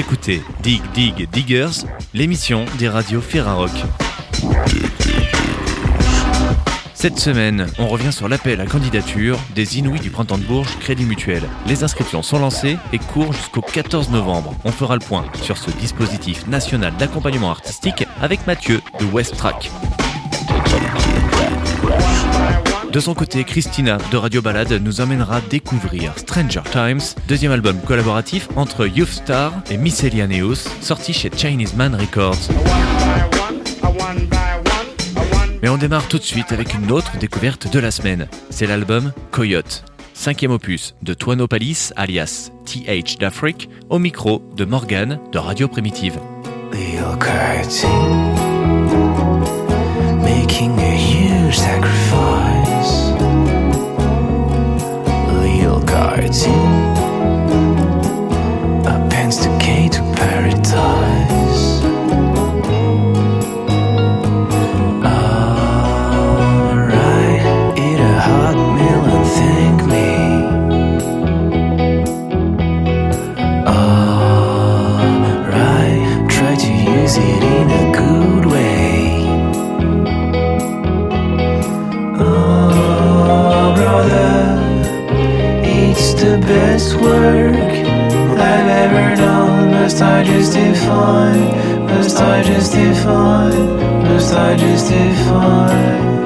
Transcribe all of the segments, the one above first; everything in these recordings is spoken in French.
écoutez Dig Dig Diggers, l'émission des radios Ferrarock. Cette semaine, on revient sur l'appel à candidature des Inouïs du Printemps de Bourges Crédit Mutuel. Les inscriptions sont lancées et courent jusqu'au 14 novembre. On fera le point sur ce dispositif national d'accompagnement artistique avec Mathieu de West Track. De son côté, Christina de Radio Balade nous emmènera découvrir Stranger Times, deuxième album collaboratif entre Youth Star et Miscellaneous, sorti chez Chinese Man Records. Mais on démarre tout de suite avec une autre découverte de la semaine. C'est l'album Coyote, cinquième opus de Tuano Palis alias TH d'Afrique, au micro de Morgan de Radio Primitive. 爱情。Work I've ever done. Must I justify? Must I justify? Must I justify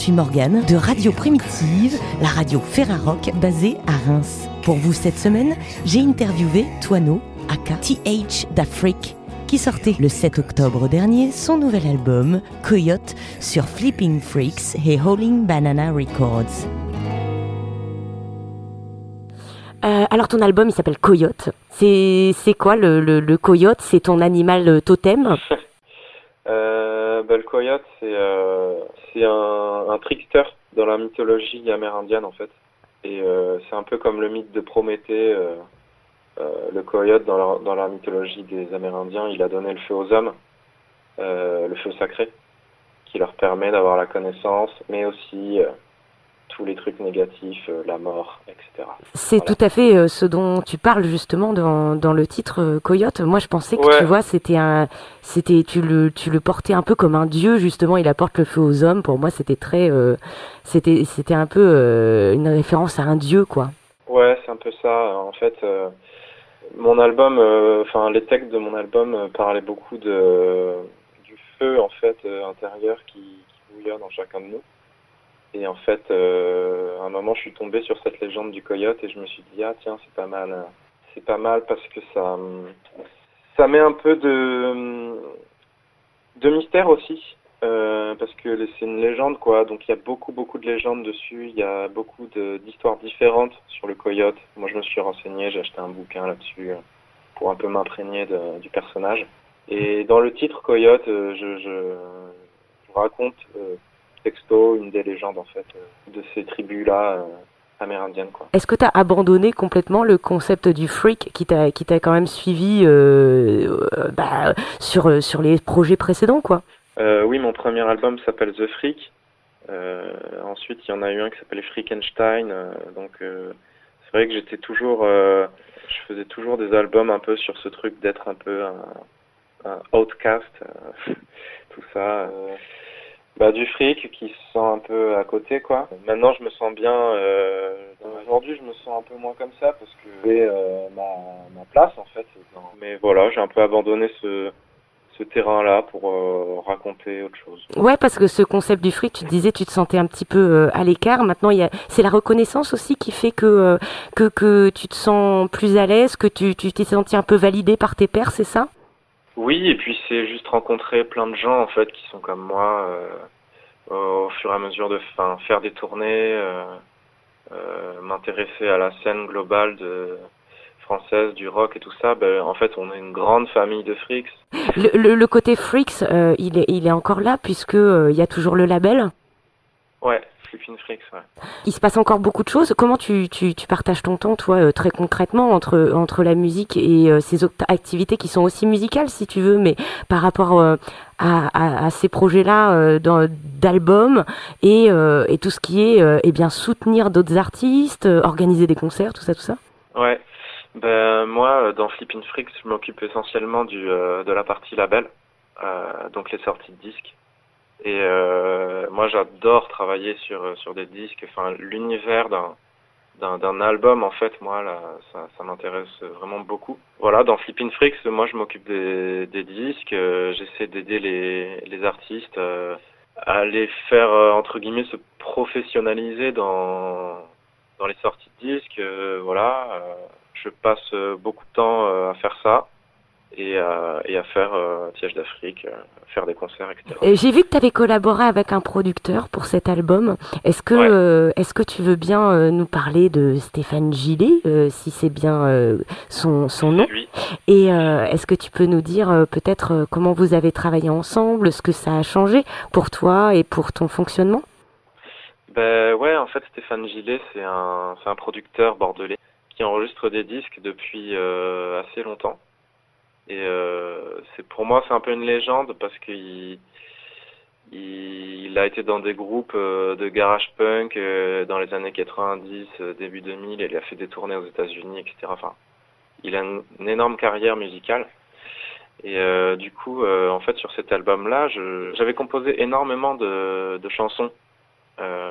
suis Morgane de Radio Primitive, la radio Ferrarock basée à Reims. Pour vous cette semaine, j'ai interviewé Toano, aka TH d'Afrique, qui sortait le 7 octobre dernier son nouvel album Coyote sur Flipping Freaks et Howling Banana Records. Euh, alors ton album il s'appelle Coyote. C'est c'est quoi le, le, le coyote? C'est ton animal euh, totem? Euh, bah, le coyote, c'est euh, c'est un, trickster dans la mythologie amérindienne en fait. Et euh, c'est un peu comme le mythe de Prométhée. euh, euh, le coyote dans la, mythologie des Amérindiens, il a donné le feu aux hommes, le feu sacré, qui leur permet d'avoir la connaissance, mais aussi tous les trucs négatifs, euh, la mort, etc. C'est Voilà. tout à fait euh, ce dont tu parles justement dans, dans le titre euh, Coyote. Moi, je pensais que Ouais. tu vois, c'était un, c'était tu le tu le portais un peu comme un dieu justement. Il apporte le feu aux hommes. Pour moi, c'était très, c'était c'était un peu une référence à un dieu quoi. Ouais, c'est un peu ça. En fait, mon album, enfin les textes de mon album parlaient beaucoup de du feu en fait intérieur qui, qui bouillonne en chacun de nous. Et en fait, euh, à un moment, je suis tombé sur cette légende du coyote et je me suis dit ah tiens c'est pas mal, euh, c'est pas mal parce que ça hum, ça met un peu de de mystère aussi. Euh, parce que c'est une légende quoi, donc il y a beaucoup beaucoup de légendes dessus, il y a beaucoup d'histoires différentes sur le coyote. Moi je me suis renseigné, j'ai acheté un bouquin là-dessus euh, pour un peu m'imprégner du personnage. Et dans le titre Coyote, euh, je, je, raconte euh, texto une des légendes en fait euh, de ces tribus là amérindiennes quoi. Est-ce que tu as abandonné complètement le concept du freak qui t'a qui t'a quand même suivi euh, euh, bah, sur euh, sur les projets précédents quoi? Euh, oui, mon premier album s'appelle The Freak. Euh, ensuite, il y en a eu un qui s'appelait Freakenstein. euh, donc, euh, c'est vrai que j'étais toujours, euh, je faisais toujours des albums un peu sur ce truc d'être un peu un, un outcast, euh, tout ça. Bah, du fric qui se sent un peu à côté, quoi. Maintenant, je me sens bien. Euh, Aujourd'hui, je me sens un peu moins comme ça parce que j'ai euh, ma, place, en fait. Mais voilà, j'ai un peu abandonné ce, ce terrain-là pour euh, raconter autre chose. Ouais, parce que ce concept du fric, tu te disais, tu te sentais un petit peu euh, à l'écart. Maintenant, il a, c'est la reconnaissance aussi qui fait que, euh, que, que tu te sens plus à l'aise, que tu, tu t'es senti un peu validé par tes pairs, c'est ça? Oui, et puis c'est juste rencontrer plein de gens, en fait, qui sont comme moi, au fur et à mesure de fin, faire des tournées, m'intéresser à la scène globale de française, du rock et tout ça, ben, en fait, on est une grande famille de freaks. Le, le, le côté freaks, euh, il, est, il est encore là puisque euh, il y a toujours le label? Ouais, Freaks, ouais. Il se passe encore beaucoup de choses. Comment tu, tu, tu partages ton temps, toi, euh, très concrètement, entre, entre la musique et euh, ces autres activités qui sont aussi musicales, si tu veux, mais par rapport euh, à, à, à, ces projets-là euh, d'albums et, et tout ce qui est eh bien soutenir d'autres artistes, organiser des concerts, tout ça, tout ça? Ouais. Ben moi, dans Flippin' Freaks, je m'occupe essentiellement du de la partie label, donc les sorties de disques. Et euh, moi, j'adore travailler sur sur des disques. Enfin, l'univers d'un d'un album, en fait, moi, là, ça, ça m'intéresse vraiment beaucoup. Voilà, dans Flippin' Freaks, moi, je m'occupe des des disques. euh, J'essaie d'aider les les artistes euh, à les faire euh, entre guillemets se professionnaliser dans dans les sorties de disques. euh, voilà. euh, je passe euh, beaucoup de temps euh, à faire ça et, à- et à faire euh, Tiège d'Afrique, euh, faire des concerts, etc. Et J'ai vu que tu avais collaboré avec un producteur pour cet album. Est-ce que, Ouais. euh, est-ce que tu veux bien euh, nous parler de Stéphane Gillet, euh, si c'est bien euh, son, son nom? Lui. Et euh, est-ce que tu peux nous dire euh, peut-être euh, comment vous avez travaillé ensemble, ce que ça a changé pour toi et pour ton fonctionnement? Ben ouais, en fait, Stéphane Gillet, c'est un, c'est un producteur bordelais qui enregistre des disques depuis euh, assez longtemps. Et euh, pour moi, c'est un peu une légende parce qu'il il, il a été dans des groupes euh, de garage punk euh, dans les années 90, euh, début 2000. Il a fait des tournées aux États-Unis, etc. Enfin, il a une, énorme carrière musicale. Et du coup, en fait, sur cet album-là, j'avais composé énormément de, chansons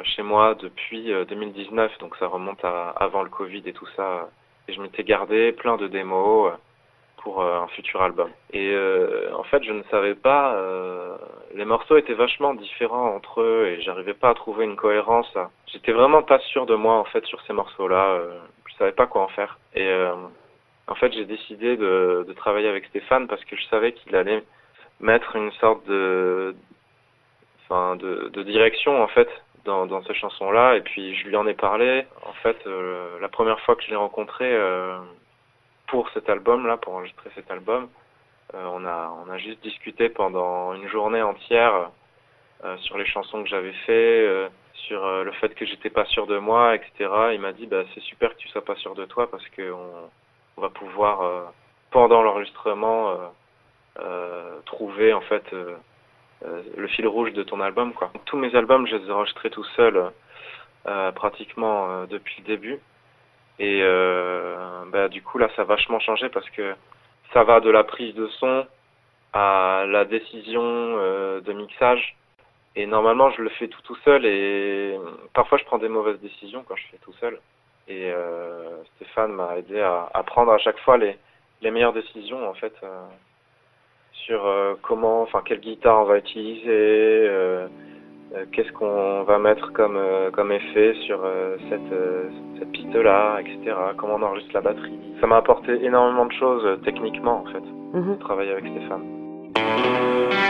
chez moi depuis euh, 2019, donc ça remonte à avant le Covid et tout ça. Et je m'étais gardé plein de démos pour euh, un futur album. Et euh, en fait, je ne savais pas, euh, les morceaux étaient vachement différents entre eux et j'arrivais pas à trouver une cohérence. J'étais vraiment pas sûr de moi en fait sur ces morceaux-là. Euh, je savais pas quoi en faire. Et en fait, j'ai décidé de, travailler avec Stéphane parce que je savais qu'il allait mettre une sorte de, direction en fait dans, ces chansons-là. Et puis je lui en ai parlé. En fait, la première fois que je l'ai rencontré pour cet album-là, pour enregistrer cet album, euh, on a on a juste discuté pendant une journée entière euh, sur les chansons que j'avais fait, euh, sur euh, le fait que j'étais pas sûr de moi, etc. Il m'a dit bah c'est super que tu sois pas sûr de toi parce que on, va pouvoir euh, pendant l'enregistrement euh, euh, trouver en fait euh, euh, le fil rouge de ton album quoi. Tous mes albums, je les ai enregistrés tout seul euh, pratiquement euh, depuis le début. Et euh, bah, du coup là ça a vachement changé parce que ça va de la prise de son à la décision euh, de mixage. Et normalement je le fais tout tout seul et parfois je prends des mauvaises décisions quand je fais tout seul. Et euh, Stéphane m'a aidé à, à prendre à chaque fois les, les meilleures décisions en fait euh, sur euh, comment, enfin quelle guitare on va utiliser, euh, qu'est-ce qu'on va mettre comme comme effet sur cette cette piste là, etc. Comment on enregistre la batterie. Ça m'a apporté énormément de choses euh, techniquement en fait, Mhm. de travailler avec Stéphane.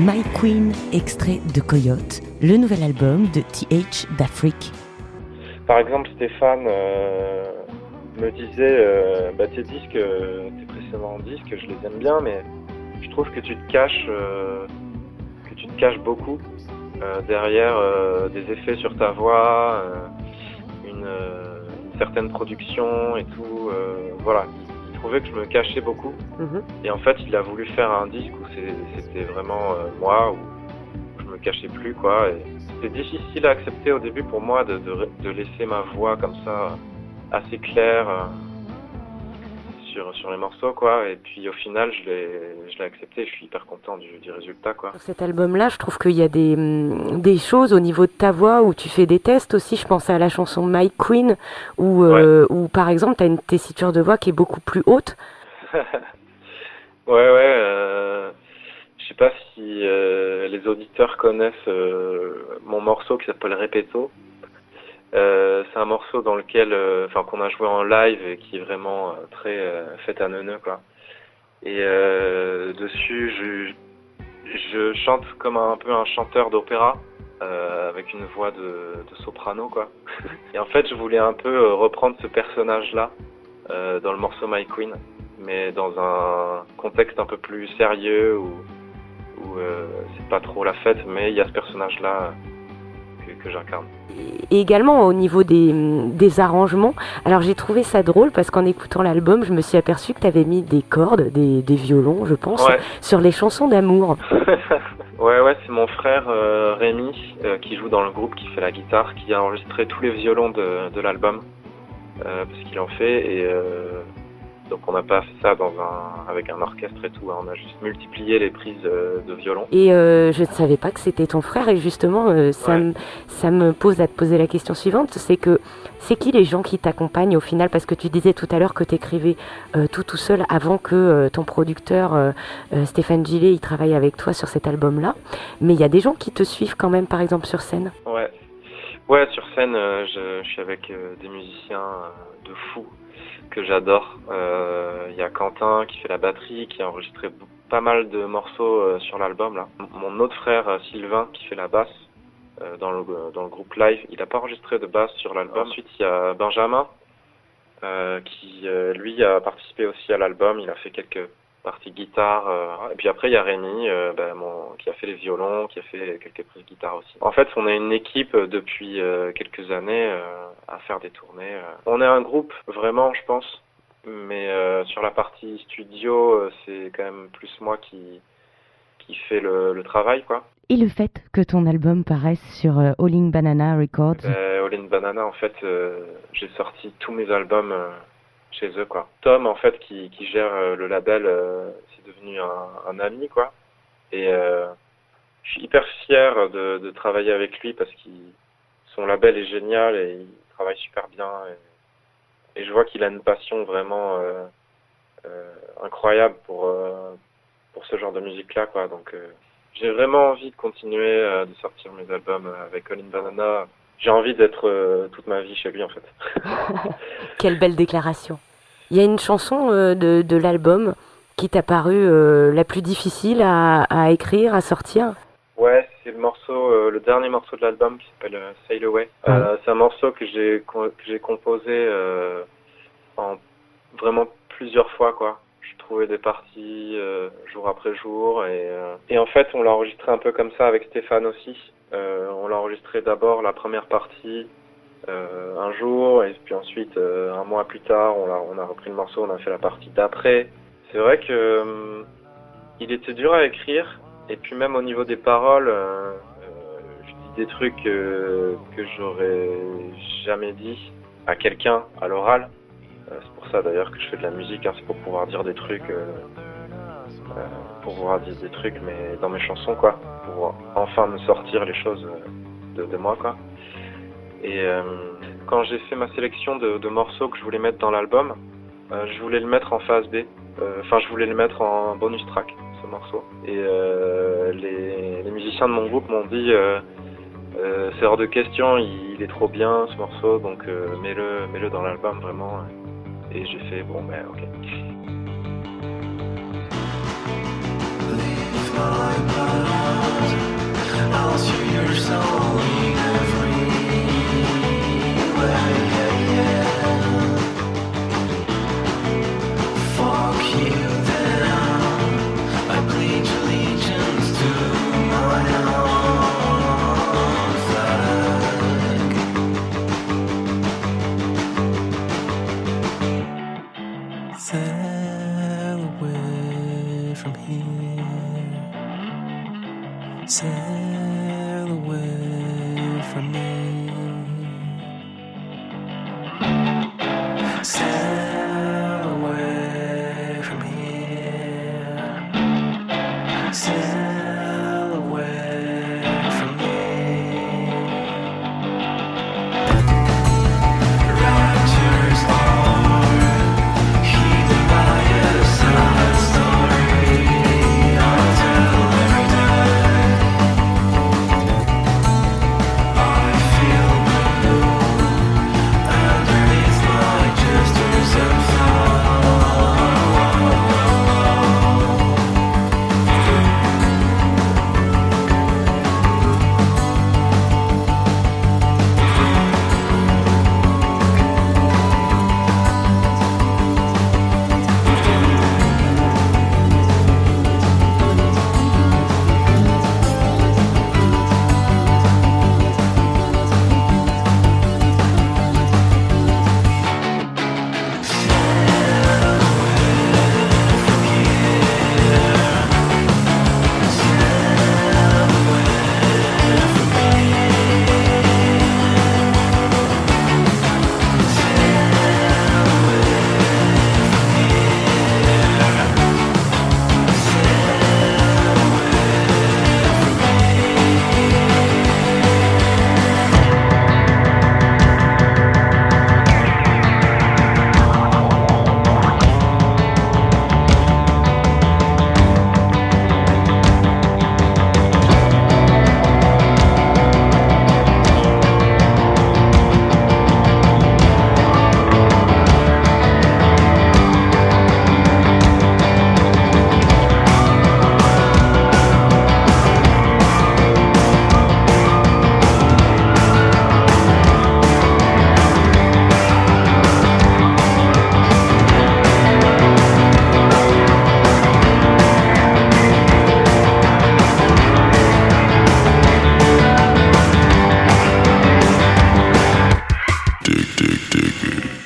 My Queen, extrait de Coyote, le nouvel album de TH d'Afrique. Par exemple, Stéphane euh, me disait euh, bah, tes disques, euh, tes précédents disques, je les aime bien, mais je trouve que tu te caches, que tu te caches beaucoup derrière des effets sur ta voix, une, certaine production et tout. voilà, il, il trouvait que je me cachais beaucoup. Mhm. Et en fait, il a voulu faire un disque où c'était vraiment euh, moi, où je me cachais plus, quoi. C'était difficile à accepter au début pour moi de, de, de laisser ma voix comme ça euh, assez claire euh, sur, sur les morceaux, quoi. Et puis au final, je l'ai je l'ai accepté. Je suis hyper content du, du résultat, quoi. Sur cet album-là, je trouve qu'il y a des, hum, des choses au niveau de ta voix où tu fais des tests aussi. Je pense à la chanson My Queen, où, euh, où par exemple, tu as une tessiture de voix qui est beaucoup plus haute. ouais, ouais. Euh, je sais pas si euh, les auditeurs connaissent euh, mon morceau qui s'appelle Repetto. Euh, c'est un morceau dans lequel, euh, enfin, qu'on a joué en live et qui est vraiment euh, très euh, fait à neuneu, quoi. Et dessus, je, je chante comme un, peu un chanteur d'opéra. avec une voix de, de soprano quoi. Et en fait je voulais un peu reprendre ce personnage là dans le morceau My Queen mais dans un contexte un peu plus sérieux où, où c'est pas trop la fête, mais il y a ce personnage-là que, j'incarne. Et également au niveau des, des arrangements. Alors j'ai trouvé ça drôle parce qu'en écoutant l'album, je me suis aperçu que tu avais mis des cordes, des, des violons, je pense, Ouais, sur les chansons d'amour. ouais, ouais c'est mon frère euh, Rémi euh, qui joue dans le groupe, qui fait la guitare, qui a enregistré tous les violons de, de l'album euh, parce qu'il en fait et euh, donc on n'a pas fait ça dans un avec un orchestre et tout, hein. on a juste multiplié les prises euh, de violon. Et euh, je ne savais pas que c'était ton frère et justement euh, ça, Ouais. me, ça me pose à te poser la question suivante, c'est que c'est qui les gens qui t'accompagnent au final? Parce que tu disais tout à l'heure que tu écrivais tout tout seul avant que ton producteur Stéphane Gillet il travaille avec toi sur cet album-là. Mais il y a des gens qui te suivent quand même par exemple sur scène. Ouais. Ouais, sur scène, je, je suis avec des musiciens de fou que j'adore. Euh, Il y a Quentin qui fait la batterie, qui a enregistré pas mal de morceaux euh, sur l'album là. Mon autre frère euh, Sylvain qui fait la basse euh, dans le dans le groupe live, il a pas enregistré de basse sur l'album. Ensuite, il y a Benjamin euh, qui euh, lui a participé aussi à l'album. Il a fait quelques parties guitare. euh, et puis après, il y a Rémi euh, ben, mon- qui a fait les violons, qui a fait quelques prises guitare aussi. En fait, on est une équipe euh, depuis euh, quelques années à faire des tournées. On est un groupe vraiment, je pense. Mais sur la partie studio, c'est quand même plus moi qui qui fait le, le travail, quoi. Et le fait que ton album paraisse sur All in Banana Records? Euh, All in Banana, en fait, j'ai sorti tous mes albums chez eux, quoi. Tom, en fait, qui, qui gère euh, le label, euh, c'est devenu un, un ami, quoi. Et euh, je suis hyper fier de, de travailler avec lui parce que son label est génial et il travaille super bien. Et, et je vois qu'il a une passion vraiment euh, euh, incroyable pour, pour ce genre de musique-là, quoi. Donc, j'ai vraiment envie de continuer de sortir mes albums avec All in Banana. J'ai envie d'être euh, toute ma vie chez lui, en fait. Quelle belle déclaration. Il y a une chanson euh, de, de l'album qui t'a paru euh, la plus difficile à, à écrire, à sortir? Ouais, c'est le morceau, euh, le dernier morceau de l'album qui s'appelle euh, Sail Away. Euh, c'est un morceau que j'ai co- que j'ai composé euh, en vraiment plusieurs fois, quoi. Je trouvais des parties euh, jour après jour et euh, et en fait on l'a enregistré un peu comme ça avec Stéphane aussi. Euh, on l'a enregistré d'abord la première partie euh, un jour et puis ensuite euh, un mois plus tard on a repris le morceau, on a fait la partie d'après. C'est vrai que euh, il était dur à écrire et puis même au niveau des paroles, euh, euh, je dis des trucs que j'aurais jamais dit à quelqu'un à l'oral. C'est pour ça d'ailleurs que je fais de la musique, hein, c'est pour pouvoir dire des trucs, pour pouvoir dire des trucs, mais dans mes chansons quoi, pour enfin me sortir les choses de, moi quoi. Et euh, quand j'ai fait ma sélection de, morceaux que je voulais mettre dans l'album, euh, je voulais le mettre en phase B. Euh, Enfin, je voulais le mettre en bonus track, ce morceau. Et les, musiciens de mon groupe m'ont dit c'est hors de question, il, est trop bien ce morceau, donc mets-le mets-le dans l'album vraiment. Et j'ai fait bon ben ok. I'll see your soul in every way.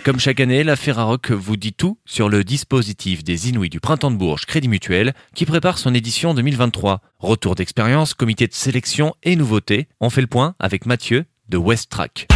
Comme chaque année, la Ferrarock vous dit tout sur le dispositif des Inouïs du Printemps de Bourges Crédit Mutuel qui prépare son édition 2023. Retour d'expérience, comité de sélection et nouveautés. On fait le point avec Mathieu de West Track.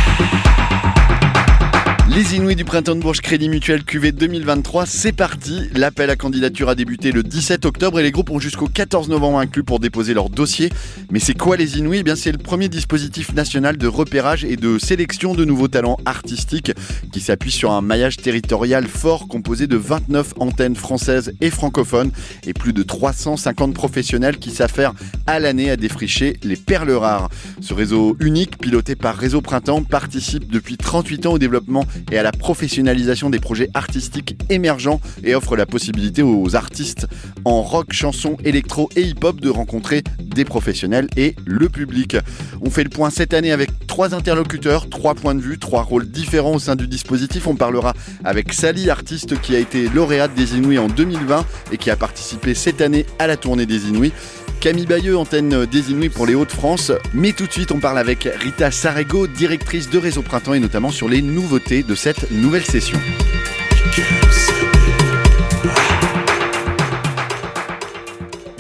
Les Inouïs du Printemps de Bourges Crédit Mutuel QV 2023, c'est parti. L'appel à candidature a débuté le 17 octobre et les groupes ont jusqu'au 14 novembre inclus pour déposer leur dossier. Mais c'est quoi les Inouïs? Eh bien, c'est le premier dispositif national de repérage et de sélection de nouveaux talents artistiques qui s'appuie sur un maillage territorial fort composé de 29 antennes françaises et francophones et plus de 350 professionnels qui s'affairent à l'année à défricher les perles rares. Ce réseau unique, piloté par Réseau Printemps, participe depuis 38 ans au développement et à la professionnalisation des projets artistiques émergents et offre la possibilité aux artistes en rock, chanson, électro et hip-hop de rencontrer des professionnels et le public. On fait le point cette année avec trois interlocuteurs, trois points de vue, trois rôles différents au sein du dispositif. On parlera avec Sally, artiste qui a été lauréate des Inouïs en 2020 et qui a participé cette année à la tournée des Inouïs. Camille Bayeux, antenne des pour les Hauts-de-France. Mais tout de suite, on parle avec Rita Sarego, directrice de Réseau Printemps et notamment sur les nouveautés de cette nouvelle session.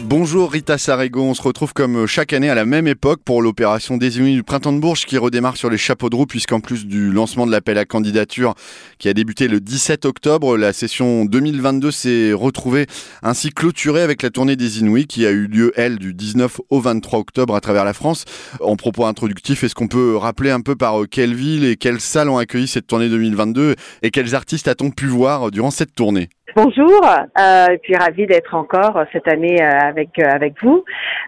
Bonjour Rita Sarego, on se retrouve comme chaque année à la même époque pour l'opération des du Printemps de Bourges qui redémarre sur les chapeaux de roue puisqu'en plus du lancement de l'appel à candidature qui a débuté le 17 octobre, la session 2022 s'est retrouvée ainsi clôturée avec la tournée des Inouïs qui a eu lieu elle du 19 au 23 octobre à travers la France. En propos introductif, est-ce qu'on peut rappeler un peu par quelle ville et quelles salles ont accueilli cette tournée 2022 et quels artistes a-t-on pu voir durant cette tournée? Bonjour, euh, et puis ravi d'être encore euh, cette année euh, avec euh, avec vous.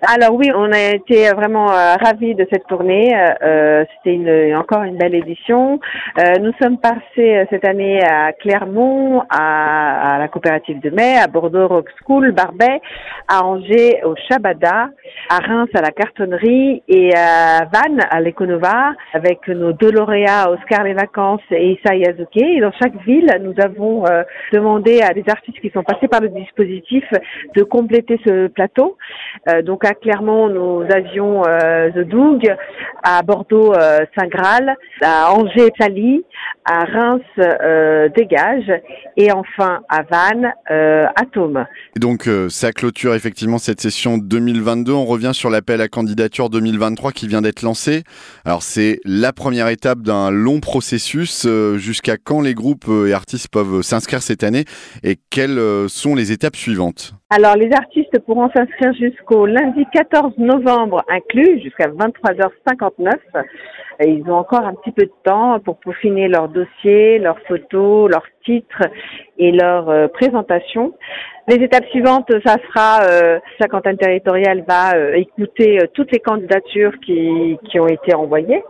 Alors oui, on a été vraiment ravis de cette tournée. C'était une, encore une belle édition. Nous sommes passés cette année à Clermont, à, la coopérative de mai, à Bordeaux Rock School, Barbet, à Angers au Shabada, à Reims à la cartonnerie et à Vannes à l'Econova avec nos deux lauréats Oscar Les Vacances et Issa Yazuke. Et dans chaque ville, nous avons demandé des artistes qui sont passés par le dispositif de compléter ce plateau. Euh, donc à Clermont, nous avions euh, The Doug, à Bordeaux euh, Saint Graal, à Angers Sally, à Reims Dégage et enfin à Vannes Atome. Donc ça clôture effectivement cette session 2022. On revient sur l'appel à candidature 2023 qui vient d'être lancé. Alors c'est la première étape d'un long processus. Jusqu'à quand les groupes et artistes peuvent s'inscrire cette année et quelles euh, sont les étapes suivantes Alors les artistes pourront s'inscrire jusqu'au lundi 14 novembre inclus, jusqu'à 23h59. Et Ils ont encore un petit peu de temps pour peaufiner leur dossier, leurs photos, leurs titres et leur euh, présentation. Les étapes suivantes, ça sera, euh, chaque antenne territoriale va euh, écouter euh, toutes les candidatures qui, qui ont été envoyées.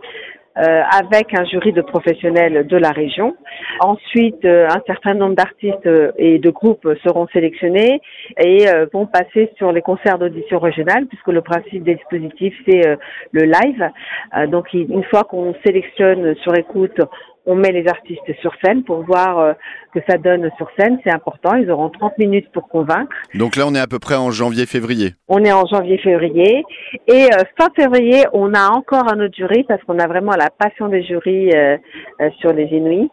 Euh, avec un jury de professionnels de la région. Ensuite, euh, un certain nombre d'artistes euh, et de groupes seront sélectionnés et euh, vont passer sur les concerts d'audition régionale, puisque le principe des dispositifs, c'est euh, le live. Euh, donc, une fois qu'on sélectionne sur écoute, on met les artistes sur scène pour voir euh, que ça donne sur scène. C'est important. Ils auront 30 minutes pour convaincre. Donc là on est à peu près en janvier-février. On est en janvier-février. Et euh, fin février, on a encore un autre jury parce qu'on a vraiment la passion des jurys euh, euh, sur les Inuits.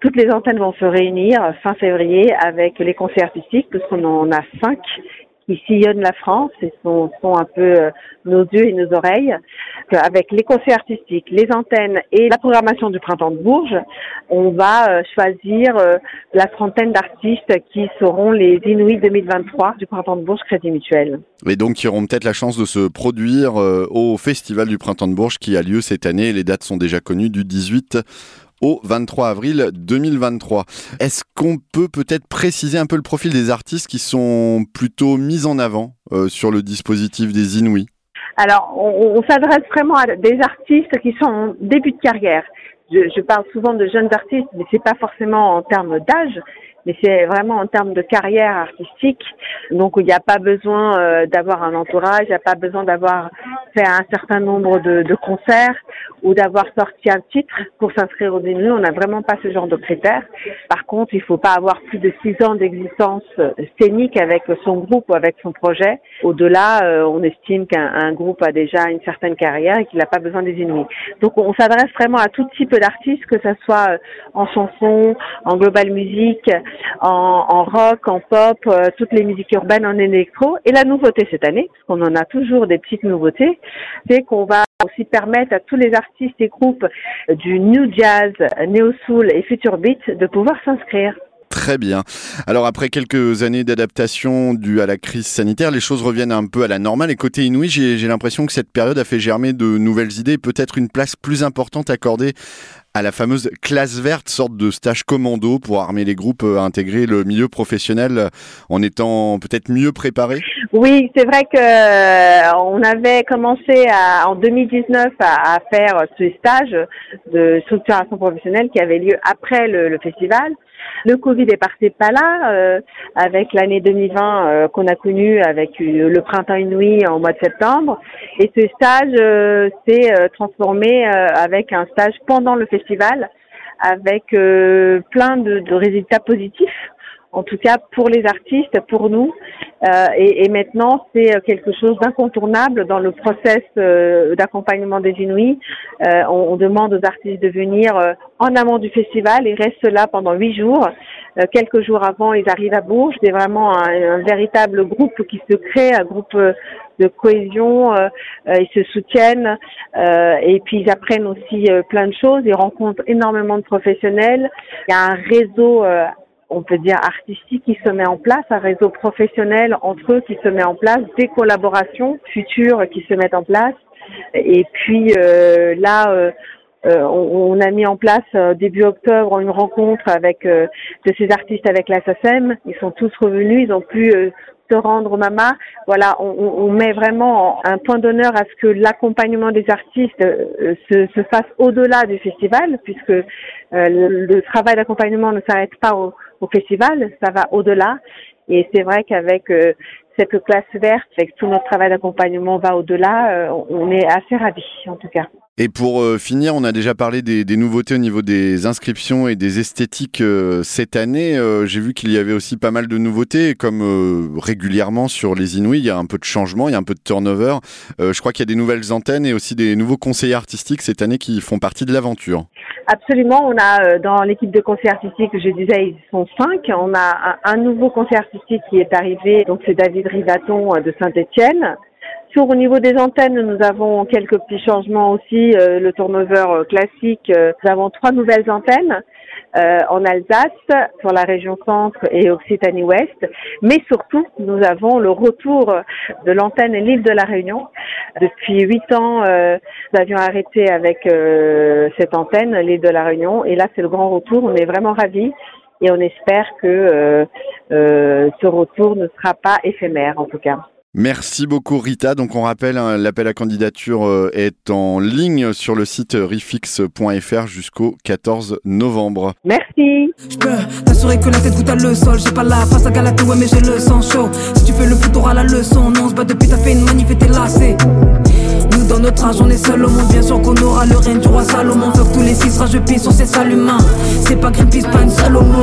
Toutes les antennes vont se réunir euh, fin février avec les conseils artistiques, puisqu'on en a cinq qui sillonnent la France et sont, sont un peu euh, nos yeux et nos oreilles. Que Avec les conseils artistiques, les antennes et la programmation du Printemps de Bourges, on va euh, choisir euh, la trentaine d'artistes qui seront les Inuits 2023 du Printemps de Bourges Crédit Mutuel. Et donc qui auront peut-être la chance de se produire euh, au Festival du Printemps de Bourges qui a lieu cette année. Les dates sont déjà connues du 18 au 23 avril 2023. Est-ce qu'on peut peut-être préciser un peu le profil des artistes qui sont plutôt mis en avant euh, sur le dispositif des Inuits Alors, on, s'adresse vraiment à des artistes qui sont en début de carrière. Je, je parle souvent de jeunes artistes, mais c'est pas forcément en termes d'âge, mais c'est vraiment en termes de carrière artistique. Donc, il n'y a pas besoin euh, d'avoir un entourage, il n'y a pas besoin d'avoir fait un certain nombre de, de concerts ou d'avoir sorti un titre pour s'inscrire au Inuits. On n'a vraiment pas ce genre de critères. Par contre, il faut pas avoir plus de six ans d'existence euh, scénique avec son groupe ou avec son projet. Au-delà, euh, on estime qu'un un groupe a déjà une certaine carrière et qu'il n'a pas besoin des Inuits. Donc, on s'adresse vraiment à tout type d'artistes, que ce soit euh, en chanson, en global musique, en, rock, en pop, euh, toutes les musiques urbaines, en électro. Et la nouveauté cette année, parce qu'on en a toujours des petites nouveautés, c'est qu'on va aussi permettre à tous les artistes et groupes du new jazz, neo soul et future beat de pouvoir s'inscrire. Très bien. Alors après quelques années d'adaptation due à la crise sanitaire, les choses reviennent un peu à la normale. Et côté Inouï, j'ai l'impression que cette période a fait germer de nouvelles idées, peut-être une place plus importante accordée à la fameuse classe verte, sorte de stage commando pour armer les groupes à intégrer le milieu professionnel euh, en étant peut-être mieux préparés. Oui, c'est vrai que euh, on avait commencé à- en 2019 à, à faire ce stage de structuration professionnelle qui avait lieu après le, le festival. Le Covid est parti pas là, euh, avec l'année 2020 euh, qu'on a connue avec le printemps inouï en mois de septembre. Et ce stage euh, s'est euh, transformé avec un stage pendant le festival, avec plein de, de résultats positifs en tout cas pour les artistes, pour nous. Euh, et, et maintenant, c'est euh, quelque chose d'incontournable dans le process euh, d'accompagnement des Inuits. Euh, on, on demande aux artistes de venir euh, en amont du festival. Ils restent là pendant huit jours. Euh, quelques jours avant, ils arrivent à Bourges. C'est vraiment un, un véritable groupe qui se crée, un groupe de cohésion. ils se soutiennent et puis ils apprennent aussi plein de choses. Ils rencontrent énormément de professionnels. Il y a un réseau on peut dire artistique qui se met en place, un réseau professionnel entre eux qui se met en place, des collaborations futures qui se mettent en place. Et puis euh, là, euh, euh, on, on a mis en place euh, début octobre une rencontre avec euh, de ces artistes avec la. Ils sont tous revenus, ils ont pu euh, se rendre au Mama. Voilà, on, on- met vraiment un point d'honneur à ce que l'accompagnement des artistes se, se fasse au-delà du festival, puisque le, travail d'accompagnement ne s'arrête pas au, au festival, ça va au-delà. Et c'est vrai qu'avec cette classe verte, avec tout notre travail d'accompagnement va au-delà, on est assez ravis en tout cas. Et pour euh, finir, on a déjà parlé des, nouveautés au niveau des inscriptions et des esthétiques euh, cette année. Euh, J'ai vu qu'il y avait aussi pas mal de nouveautés, comme régulièrement sur les Inouïs, il y a un peu de changement, il y a un peu de turnover. Je crois qu'il y a des nouvelles antennes et aussi des nouveaux conseillers artistiques cette année qui font partie de l'aventure. Absolument, on a dans l'équipe de conseil artistique, je disais, ils sont cinq. On a un, un nouveau conseiller artistique qui est arrivé, donc c'est David Rivaton de Saint-Étienne. Sur au niveau des antennes, nous avons quelques petits changements aussi. euh, le turnover euh, classique, euh, nous avons trois nouvelles antennes en Alsace, sur la région centre et Occitanie-Ouest. Mais surtout, nous avons le retour de l'antenne l'île de la Réunion. Depuis huit ans, nous avions arrêté avec cette antenne, l'île de la Réunion, et là c'est le grand retour. On est vraiment ravis et on espère que ce retour ne sera pas éphémère en tout cas. Merci beaucoup Rita. Donc on rappelle, hein, l'appel à candidature euh, est en ligne sur le site rifix.fr jusqu'au 14 novembre. Merci. Je peux t'assurer que la tête goûte à le sol. J'ai pas la face à galater, ouais, mais j'ai le sang chaud. Si tu fais le foot, t'auras la leçon. Non, on se bat depuis, t'as fait une manif et t'es lassé. Nous, dans notre âge, on est seul au monde. Bien sûr qu'on aura le règne du roi Salomon. Faut que tous les six rageux pissent sur ces sales humains. C'est pas Greenpeace, pas une Salomon.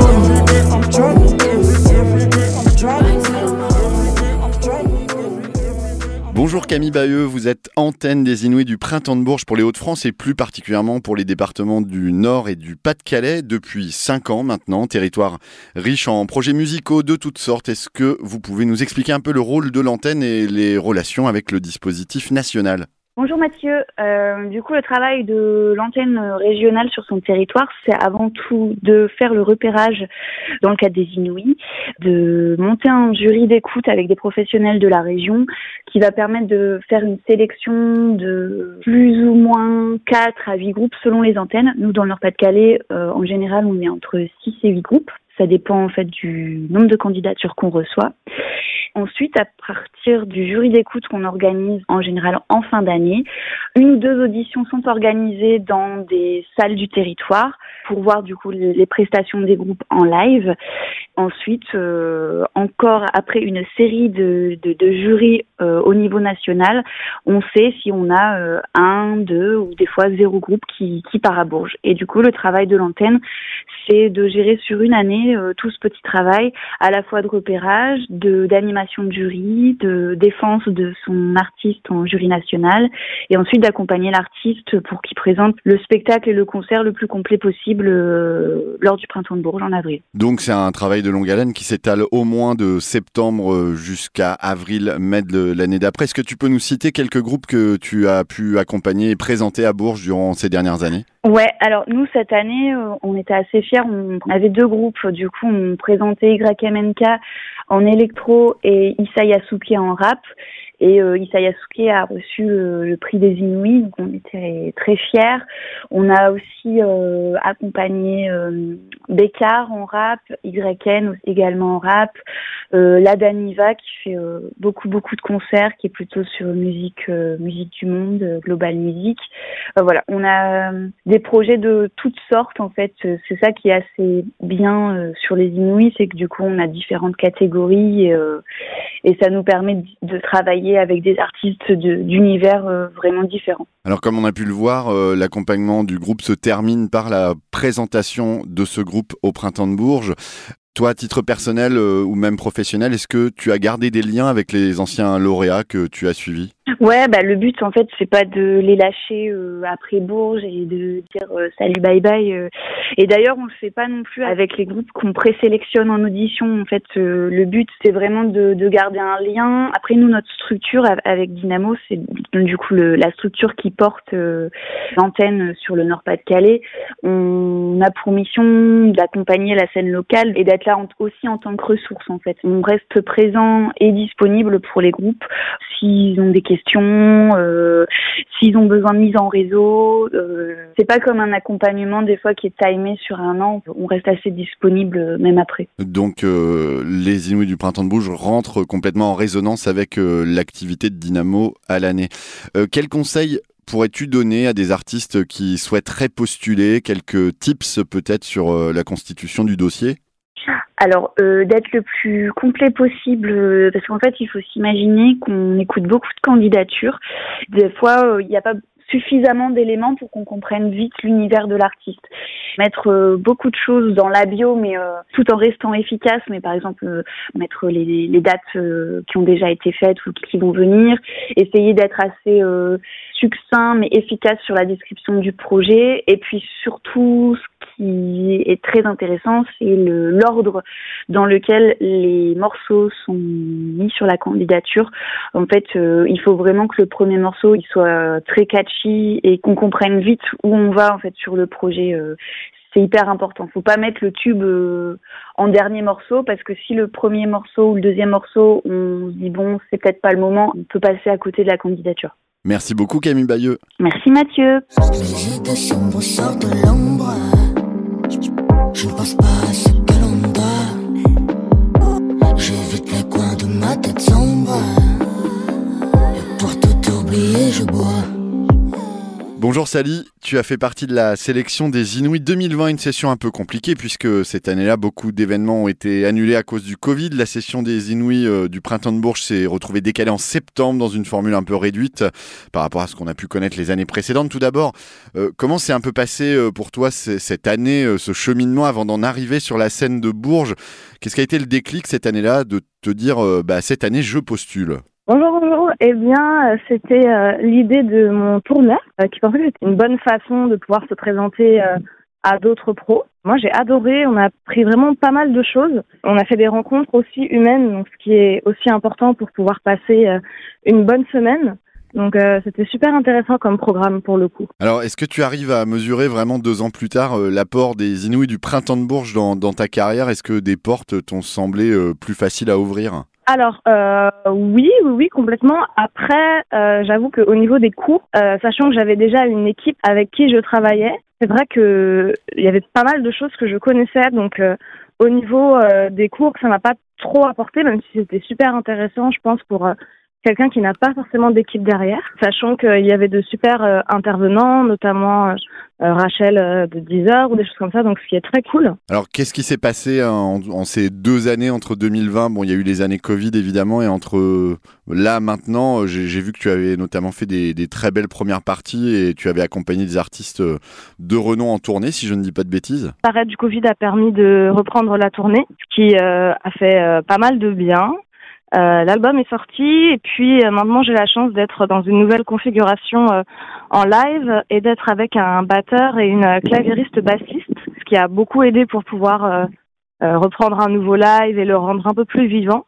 Camille Bayeux, vous êtes antenne des Inouïs du Printemps de Bourges pour les Hauts-de-France et plus particulièrement pour les départements du Nord et du Pas-de-Calais depuis 5 ans maintenant, territoire riche en projets musicaux de toutes sortes. Est-ce que vous pouvez nous expliquer un peu le rôle de l'antenne et les relations avec le dispositif national? Bonjour Mathieu. Euh, du coup, le travail de l'antenne régionale sur son territoire, c'est avant tout de faire le repérage dans le cadre des Inouïs, de monter un jury d'écoute avec des professionnels de la région qui va permettre de faire une sélection de plus ou moins 4 à 8 groupes selon les antennes. Nous, dans le Nord-Pas-de-Calais, euh, en général, on est entre 6 et 8 groupes. Ça dépend en fait du nombre de candidatures qu'on reçoit. Ensuite, à partir du jury d'écoute qu'on organise en général en fin d'année, une ou deux auditions sont organisées dans des salles du territoire pour voir du coup les prestations des groupes en live. Ensuite, euh, encore après une série de, de, de jurys euh, au niveau national, on sait si on a euh, un, deux ou des fois zéro groupe qui, qui part à Bourges. Et du coup, le travail de l'antenne, c'est de gérer sur une année euh, tout ce petit travail, à la fois de repérage, de d'animation de jury, de défense de son artiste en jury national, et ensuite d'accompagner l'artiste pour qu'il présente le spectacle et le concert le plus complet possible euh, lors du printemps de Bourges en avril. Donc c'est un travail de longue haleine qui s'étale au moins de septembre euh, jusqu'à avril-mai de l'année d'après. Est-ce que tu peux nous citer quelques groupes que tu as pu accompagner et présenter à Bourges durant ces dernières années? Ouais, alors nous cette année, on était assez fiers. On avait deux groupes, du coup, on présentait YMNK en électro et Issa Yasuke en rap. Et euh, Issa Yasuke a reçu le, prix des Inouïs, donc on était très fiers. On a aussi euh, accompagné euh, en rap, YN également en rap, euh, la Daniva qui fait euh, beaucoup beaucoup de concerts, qui est plutôt sur musique euh, musique du monde, global music. Euh, voilà, on a des projets de toutes sortes en fait. C'est ça qui est assez bien sur les Inouïs, c'est que du coup on a différentes catégories et, ça nous permet de travailler avec des artistes d'univers euh, vraiment différents. Alors comme on a pu le voir, euh, l'accompagnement du groupe se termine par la présentation de ce groupe au Printemps de Bourges. Toi, à titre personnel euh, ou même professionnel, est-ce que tu as gardé des liens avec les anciens lauréats que tu as suivis? Ouais, bah le but en fait c'est pas de les lâcher euh, après Bourges et de dire euh, salut bye bye. Et d'ailleurs on le fait pas non plus avec les groupes qu'on présélectionne en audition. En fait le but c'est vraiment de, de garder un lien. Après nous notre structure av- avec Dynamo c'est du coup la structure qui porte l'antenne sur le Nord-Pas-de-Calais. On a pour mission d'accompagner la scène locale et d'être là aussi en tant que ressource en fait. On reste présent et disponible pour les groupes s'ils ont des questions euh, s'ils ont besoin de mise en réseau. Euh, c'est pas comme un accompagnement des fois qui est timé sur un an. On reste assez disponible euh, même après. Donc euh, les Inouïs du Printemps de Bourges rentrent complètement en résonance avec l'activité de Dynamo à l'année. Quel conseil pourrais-tu donner à des artistes qui souhaiteraient postuler? Quelques tips peut-être sur la constitution du dossier? Alors, euh, d'être le plus complet possible, euh, parce qu'en fait, il faut s'imaginer qu'on écoute beaucoup de candidatures. Des fois, euh, il n'y a pas suffisamment d'éléments pour qu'on comprenne vite l'univers de l'artiste. Mettre euh, beaucoup de choses dans la bio, mais euh, tout en restant efficace, mais par exemple, euh, mettre les, dates qui ont déjà été faites ou qui vont venir, essayer d'être assez succinct mais efficace sur la description du projet, et puis surtout, ce qui est très intéressant, c'est l'ordre dans lequel les morceaux sont mis sur la candidature. En fait, il faut vraiment que le premier morceau soit très catchy et qu'on comprenne vite où on va en fait sur le projet. euh, c'est hyper important. Faut pas mettre le tube euh, en dernier morceau parce que si le premier morceau ou le deuxième morceau, on se dit bon, c'est peut-être pas le moment, on peut passer à côté de la candidature. Merci beaucoup Camille Bayeux. Merci Mathieu. Je ne pense pas à ce que l'on doit. J'évite les coins de ma tête sombre. Et pour tout oublier, je bois. Bonjour Sally, tu as fait partie de la sélection des Inuits 2020, une session un peu compliquée puisque cette année-là, beaucoup d'événements ont été annulés à cause du Covid. La session des Inuits euh, du printemps de Bourges s'est retrouvée décalée en septembre dans une formule un peu réduite par rapport à ce qu'on a pu connaître les années précédentes. Tout d'abord, euh, comment s'est un peu passé euh, pour toi cette année, euh, ce cheminement avant d'en arriver sur la scène de Bourges? Qu'est-ce qui a été le déclic cette année-là de te dire, euh, bah, cette année, je postule? Eh bien, euh, c'était euh, l'idée de mon tourneur euh, qui pensait que c'était une bonne façon de pouvoir se présenter euh, à d'autres pros. Moi, j'ai adoré. On a appris vraiment pas mal de choses. On a fait des rencontres aussi humaines, ce qui est aussi important pour pouvoir passer une bonne semaine. Donc, c'était super intéressant comme programme pour le coup. Alors, est-ce que tu arrives à mesurer vraiment deux ans plus tard l'apport des Inuits du printemps de Bourges dans, ta carrière? Est-ce que des portes t'ont semblé plus faciles à ouvrir? Alors euh, oui, oui, oui, complètement. Après, euh, j'avoue qu'au niveau des cours, euh, sachant que j'avais déjà une équipe avec qui je travaillais, c'est vrai que il y avait pas mal de choses que je connaissais. Donc euh, au niveau euh, des cours, ça m'a pas trop apporté, même si c'était super intéressant, je pense, pour euh, quelqu'un qui n'a pas forcément d'équipe derrière, sachant qu'il y avait de super euh, intervenants, notamment euh, Rachel euh, de Deezer ou des choses comme ça, donc ce qui est très cool. Alors, qu'est-ce qui s'est passé en, en ces deux années entre 2020 Bon, il y a eu les années Covid évidemment, et entre là maintenant, j'ai vu que tu avais notamment fait des, des très belles premières parties et tu avais accompagné des artistes de renom en tournée, si je ne dis pas de bêtises. L'arrêt du Covid a permis de reprendre la tournée, ce qui a fait pas mal de bien. Euh, L'album est sorti et puis euh, maintenant j'ai la chance d'être dans une nouvelle configuration euh, en live et d'être avec un batteur et une claviériste bassiste, ce qui a beaucoup aidé pour pouvoir reprendre un nouveau live et le rendre un peu plus vivant.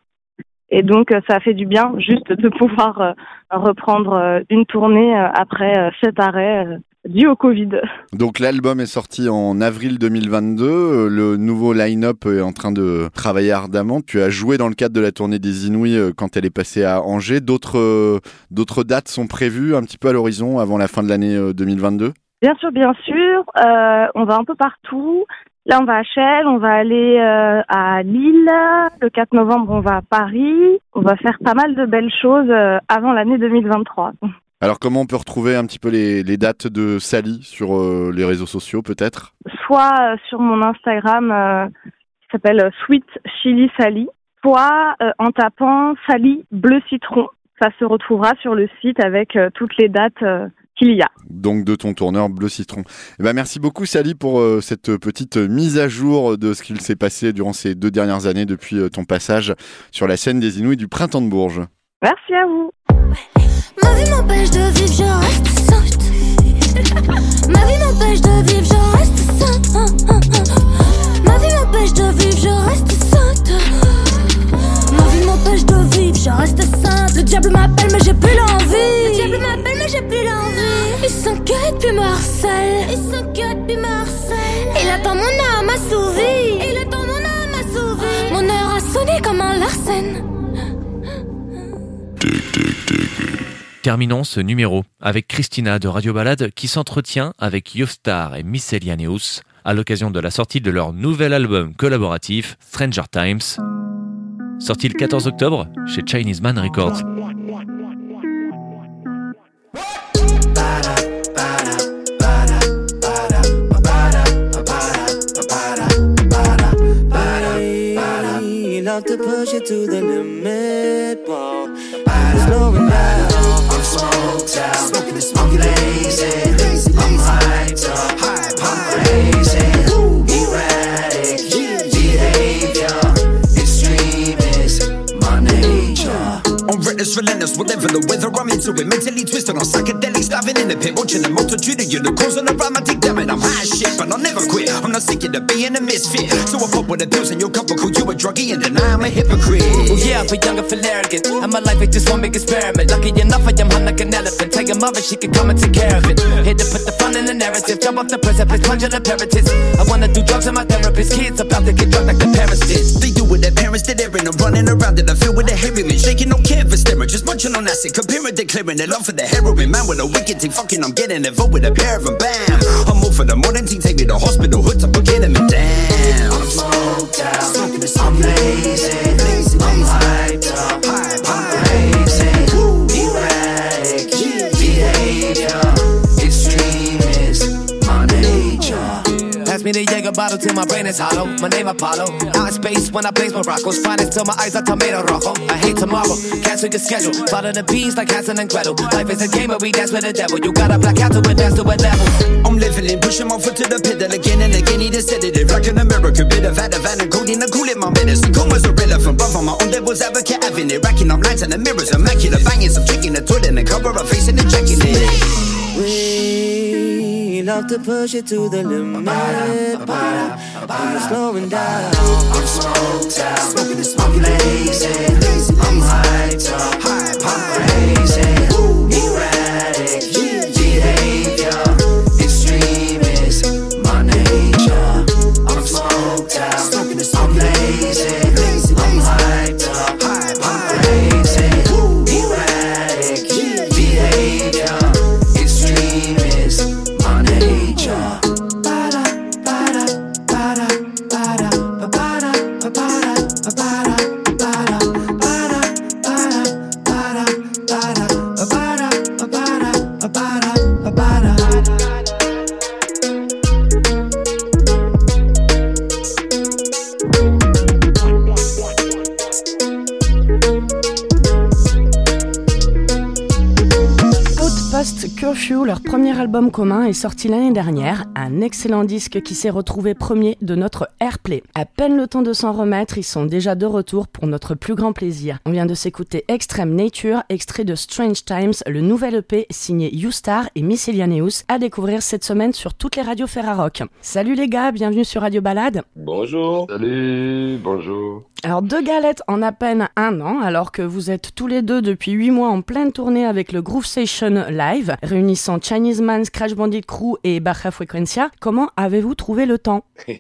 Et donc ça a fait du bien juste de pouvoir reprendre une tournée après cet arrêt dû au Covid. Donc l'album est sorti en avril 2022, euh, le nouveau line-up est en train de travailler ardemment. Tu as joué dans le cadre de la tournée des Inouïs euh, quand elle est passée à Angers. D'autres euh, d'autres dates sont prévues un petit peu à l'horizon avant la fin de l'année euh, 2022 Bien sûr, bien sûr. Euh, on va un peu partout. Là, on va à Chelles, on va aller euh, à Lille. Le 4 novembre, on va à Paris. On va faire pas mal de belles choses euh, avant l'année 2023. Alors comment on peut retrouver un petit peu les, les dates de Sally sur euh, les réseaux sociaux peut-être? Soit euh, sur mon Instagram euh, qui s'appelle Sweet Chili Sally, soit euh, en tapant Sally Bleu Citron. Ça se retrouvera sur le site avec euh, toutes les dates euh, qu'il y a. Donc de ton tourneur Bleu Citron. Eh ben, merci beaucoup Sally pour euh, cette petite mise à jour de ce qu'il s'est passé durant ces deux dernières années depuis euh, ton passage sur la scène des Inouïs du Printemps de Bourges. Merci à vous. Ma vie m'empêche de vivre, je reste sainte. Ma vie m'empêche de vivre, je reste sainte. Ma vie m'empêche de vivre, je reste sainte. Ma vie m'empêche de vivre, je reste sainte. Le diable m'appelle, mais j'ai plus l'envie. Le diable m'appelle, mais j'ai plus l'envie. Il s'inquiète, puis me harcèle. Il s'inquiète, puis me harcèle. Il attend mon âme assouvie. Il attend mon âme. Mon heure a sonné comme un Larsen. Terminons ce numéro avec Christina de Radio Balade qui s'entretient avec Yostar et Miscellaneous à l'occasion de la sortie de leur nouvel album collaboratif Stranger Times, sorti le 14 octobre chez Chinese Man Records. Out, smoking and smoking lazy. I'm hyped up, I'm crazy, Reckless, relentless, whatever the weather, I'm into it. Mentally twisted on psychedelics, diving in the pit, watching the multitude of unicorns on the rhyme. I dig damn it, I'm high as shit, but I'll never quit. I'm not sick of being a misfit. So I pop with the pills in your cup, call you a druggie and deny I'm a hypocrite. Oh yeah, for younger, for arrogant. And my life is just one big experiment. Lucky enough, I am hung like an elephant. Tell your mother she can come and take care of it. Here to put the fun in the narrative. Jump off the precipice, plunge in the parapets. I wanna do drugs with my therapist. Kids about to get drugged like the parents did. They do what their parents did. I'm running around in the field with a heroin, shaking no canvas, just munching on acid, comparing, declaring their love for the heroin. Man with a wicked thing, fucking, I'm getting involved with a pair of them. Bam! I'm all for the modern thing, take me to hospital, hood up, get them and damn. I'm smoked out, I'm me the Jaeger bottle till my brain is hollow. My name Apollo. Out in space when I blaze Morocco's finest till my eyes are tomato rojo. I hate tomorrow. Cancel your schedule. Follow the bees like Hansel and Gretel. Life is a game where we dance with the devil. You gotta black out to advance to a level. I'm leveling, pushing my foot to the pedal again and again. Need a sedative, like an American bit of Ativan and codeine and cool in my medicine. Comas irrelevant, bruv. I'm my own devil's advocate, having it. Racking up lines and the mirrors, immaculate banging. Some chicken, the toilet, and cover up face and checking it. We love to push it to the limit. I'm slowing down. I'm smoked out, smoking and smoking lazy. I'm hyped up, I'm crazy. Leur premier album commun, est sorti l'année dernière. Un excellent disque qui s'est retrouvé premier de notre Airplay. À peine le temps de s'en remettre, ils sont déjà de retour pour notre plus grand plaisir. On vient de s'écouter Extreme Nature, extrait de Strange Times, le nouvel EP signé U-Star et Miscellaneous, à découvrir cette semaine sur toutes les radios Ferrarock. Salut les gars, bienvenue sur Radio Balade. Bonjour. Salut, bonjour. Alors deux galettes en à peine un an, alors que vous êtes tous les deux depuis 8 mois en pleine tournée avec le Groove Session Live, réunissant Chinese Man, Scratch Bandit Crew et Baja Frequencia. Comment avez-vous trouvé le temps? Euh,